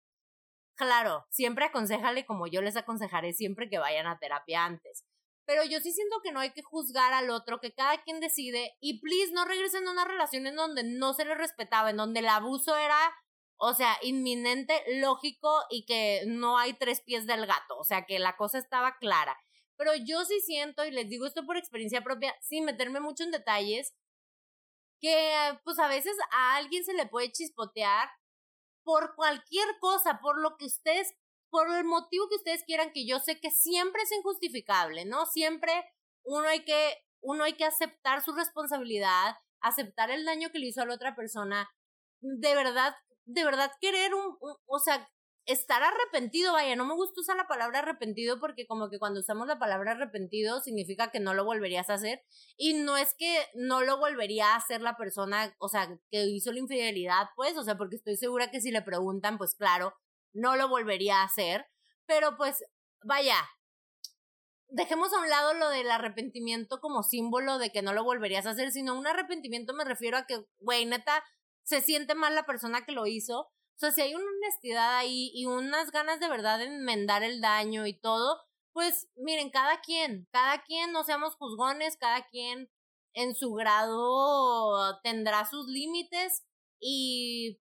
Claro, siempre aconsejale como yo les aconsejaré siempre que vayan a terapia antes. Pero yo sí siento que no hay que juzgar al otro, que cada quien decide y please no regresen a una relación en donde no se le respetaba, en donde el abuso era, o sea, inminente, lógico y que no hay tres pies del gato, o sea, que la cosa estaba clara. Pero yo sí siento, y les digo esto por experiencia propia, sin meterme mucho en detalles, que pues a veces a alguien se le puede chispotear por cualquier cosa, por lo que ustedes, por el motivo que ustedes quieran, que yo sé que siempre es injustificable, ¿no? Siempre uno hay que, uno hay que aceptar su responsabilidad, aceptar el daño que le hizo a la otra persona, de verdad, de verdad querer un o sea, estar arrepentido, vaya, no me gusta usar la palabra arrepentido porque como que cuando usamos la palabra arrepentido significa que no lo volverías a hacer y no es que no lo volvería a hacer la persona, o sea, que hizo la infidelidad, pues, o sea, porque estoy segura que si le preguntan, pues claro, no lo volvería a hacer, pero pues, vaya, dejemos a un lado lo del arrepentimiento como símbolo de que no lo volverías a hacer, sino un arrepentimiento me refiero a que, güey, neta, se siente mal la persona que lo hizo, sea, si hay una honestidad ahí y unas ganas de verdad de enmendar el daño y todo, pues miren, cada quien, cada quien, no seamos juzgones, cada quien en su grado tendrá sus límites y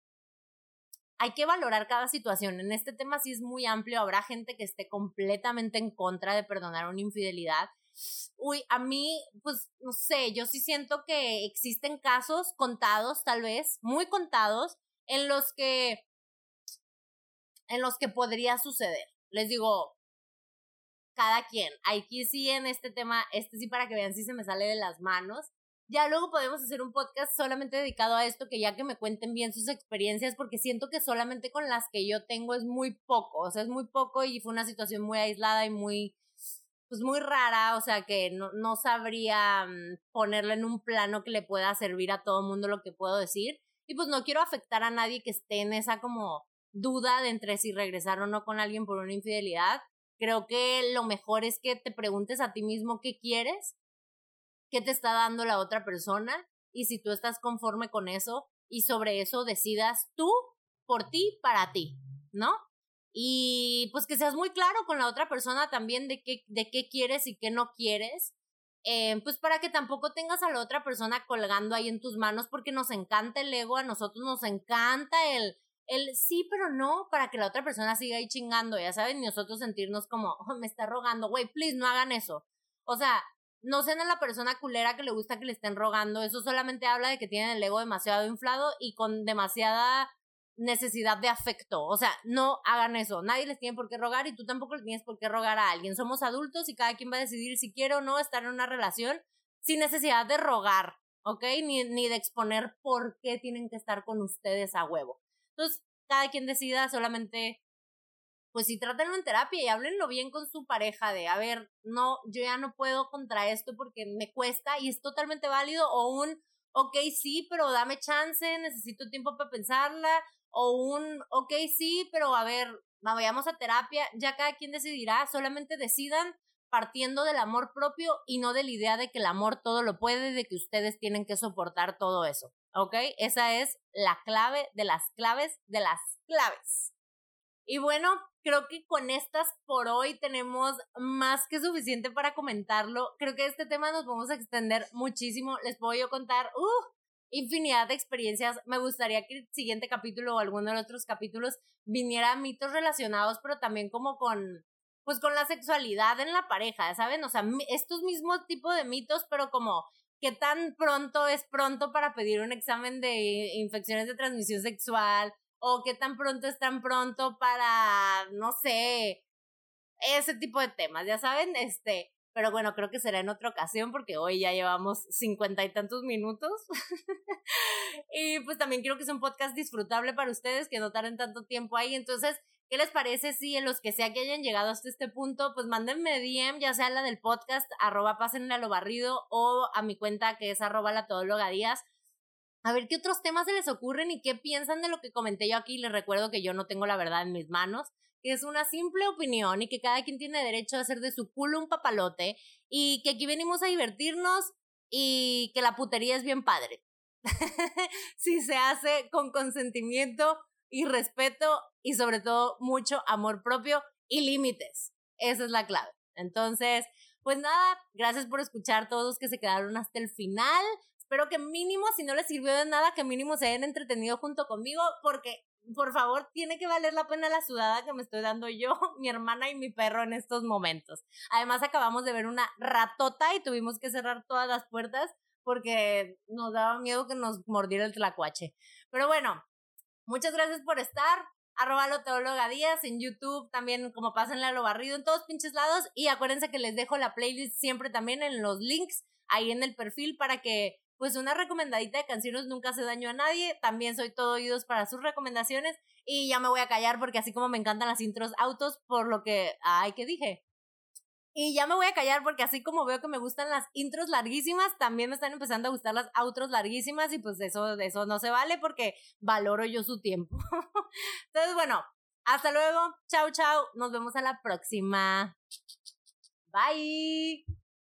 hay que valorar cada situación. En este tema sí es muy amplio, habrá gente que esté completamente en contra de perdonar una infidelidad. Uy, a mí, pues, no sé, yo sí siento que existen casos contados, tal vez, muy contados, en los que en los que podría suceder. Les digo, cada quien. Aquí sí en este tema, este sí para que vean si se me sale de las manos. Ya luego podemos hacer un podcast solamente dedicado a esto, que ya que me cuenten bien sus experiencias, porque siento que solamente con las que yo tengo es muy poco, o sea, es muy poco y fue una situación muy aislada y muy, pues muy rara, o sea, que no, no sabría mm, ponerle en un plano que le pueda servir a todo el mundo lo que puedo decir. Y pues no quiero afectar a nadie que esté en esa como duda de entre si regresar o no con alguien por una infidelidad. Creo que lo mejor es que te preguntes a ti mismo qué quieres, qué te está dando la otra persona y si tú estás conforme con eso y sobre eso decidas tú por ti, para ti, ¿no? y pues que seas muy claro con la otra persona también de qué, de qué quieres y qué no quieres. Eh, pues para que tampoco tengas a la otra persona colgando ahí en tus manos porque nos encanta el ego, a nosotros nos encanta el, el sí, pero no, para que la otra persona siga ahí chingando, ya saben, y nosotros sentirnos como, oh, me está rogando, güey, please, no hagan eso. O sea, no sean a la persona culera que le gusta que le estén rogando, eso solamente habla de que tienen el ego demasiado inflado y con demasiada necesidad de afecto. O sea, no hagan eso. Nadie les tiene por qué rogar y tú tampoco le tienes por qué rogar a alguien. Somos adultos y cada quien va a decidir si quiere o no estar en una relación sin necesidad de rogar, ¿ok? Ni, ni de exponer por qué tienen que estar con ustedes a huevo. Entonces, cada quien decida solamente, pues si trátenlo en terapia y háblenlo bien con su pareja de, a ver, no, yo ya no puedo contra esto porque me cuesta y es totalmente válido o un, ok, sí, pero dame chance, necesito tiempo para pensarla, o un, ok, sí, pero a ver, vayamos a terapia, ya cada quien decidirá, solamente decidan partiendo del amor propio y no de la idea de que el amor todo lo puede, de que ustedes tienen que soportar todo eso, ¿ok? Esa es la clave de las claves de las claves. Y bueno, creo que con estas por hoy tenemos más que suficiente para comentarlo. Creo que este tema nos vamos a extender muchísimo. Les puedo yo contar, uh, infinidad de experiencias. Me gustaría que el siguiente capítulo o alguno de los otros capítulos viniera mitos relacionados, pero también como con, pues con la sexualidad en la pareja, ¿saben? O sea, estos mismos tipos de mitos, pero como qué tan pronto es pronto para pedir un examen de infecciones de transmisión sexual o qué tan pronto es tan pronto para, no sé, ese tipo de temas, ya saben, este, pero bueno, creo que será en otra ocasión porque hoy ya llevamos cincuenta y tantos minutos. y pues también quiero que sea un podcast disfrutable para ustedes, que no tarden tanto tiempo ahí. Entonces, ¿qué les parece si en los que sea que hayan llegado hasta este punto, pues mándenme DM, ya sea la del podcast, arroba pásenle a lo barrido o a mi cuenta que es arroba la todóloga díaz. A ver qué otros temas se les ocurren y qué piensan de lo que comenté yo aquí. Les recuerdo que yo no tengo la verdad en mis manos que es una simple opinión y que cada quien tiene derecho a hacer de su culo un papalote y que aquí venimos a divertirnos y que la putería es bien padre. si se hace con consentimiento y respeto y sobre todo mucho amor propio y límites. Esa es la clave. Entonces, pues nada, gracias por escuchar todos que se quedaron hasta el final. Espero que mínimo, si no les sirvió de nada, que mínimo se hayan entretenido junto conmigo, porque por favor, tiene que valer la pena la sudada que me estoy dando yo, mi hermana y mi perro en estos momentos. Además, acabamos de ver una ratota y tuvimos que cerrar todas las puertas porque nos daba miedo que nos mordiera el tlacuache. Pero bueno, muchas gracias por estar. Arroba lo teóloga Díaz en YouTube, también como pásenle a lo barrido en todos pinches lados. Y acuérdense que les dejo la playlist siempre también en los links ahí en el perfil para que pues una recomendadita de canciones nunca hace daño a nadie. También soy todo oídos para sus recomendaciones. Y ya me voy a callar porque así como me encantan las intros autos, por lo que. Ay, ¿qué dije? Y ya me voy a callar porque así como veo que me gustan las intros larguísimas, también me están empezando a gustar las outros larguísimas y pues eso, eso no se vale porque valoro yo su tiempo. Entonces, bueno, hasta luego. Chao, chao. Nos vemos a la próxima. Bye.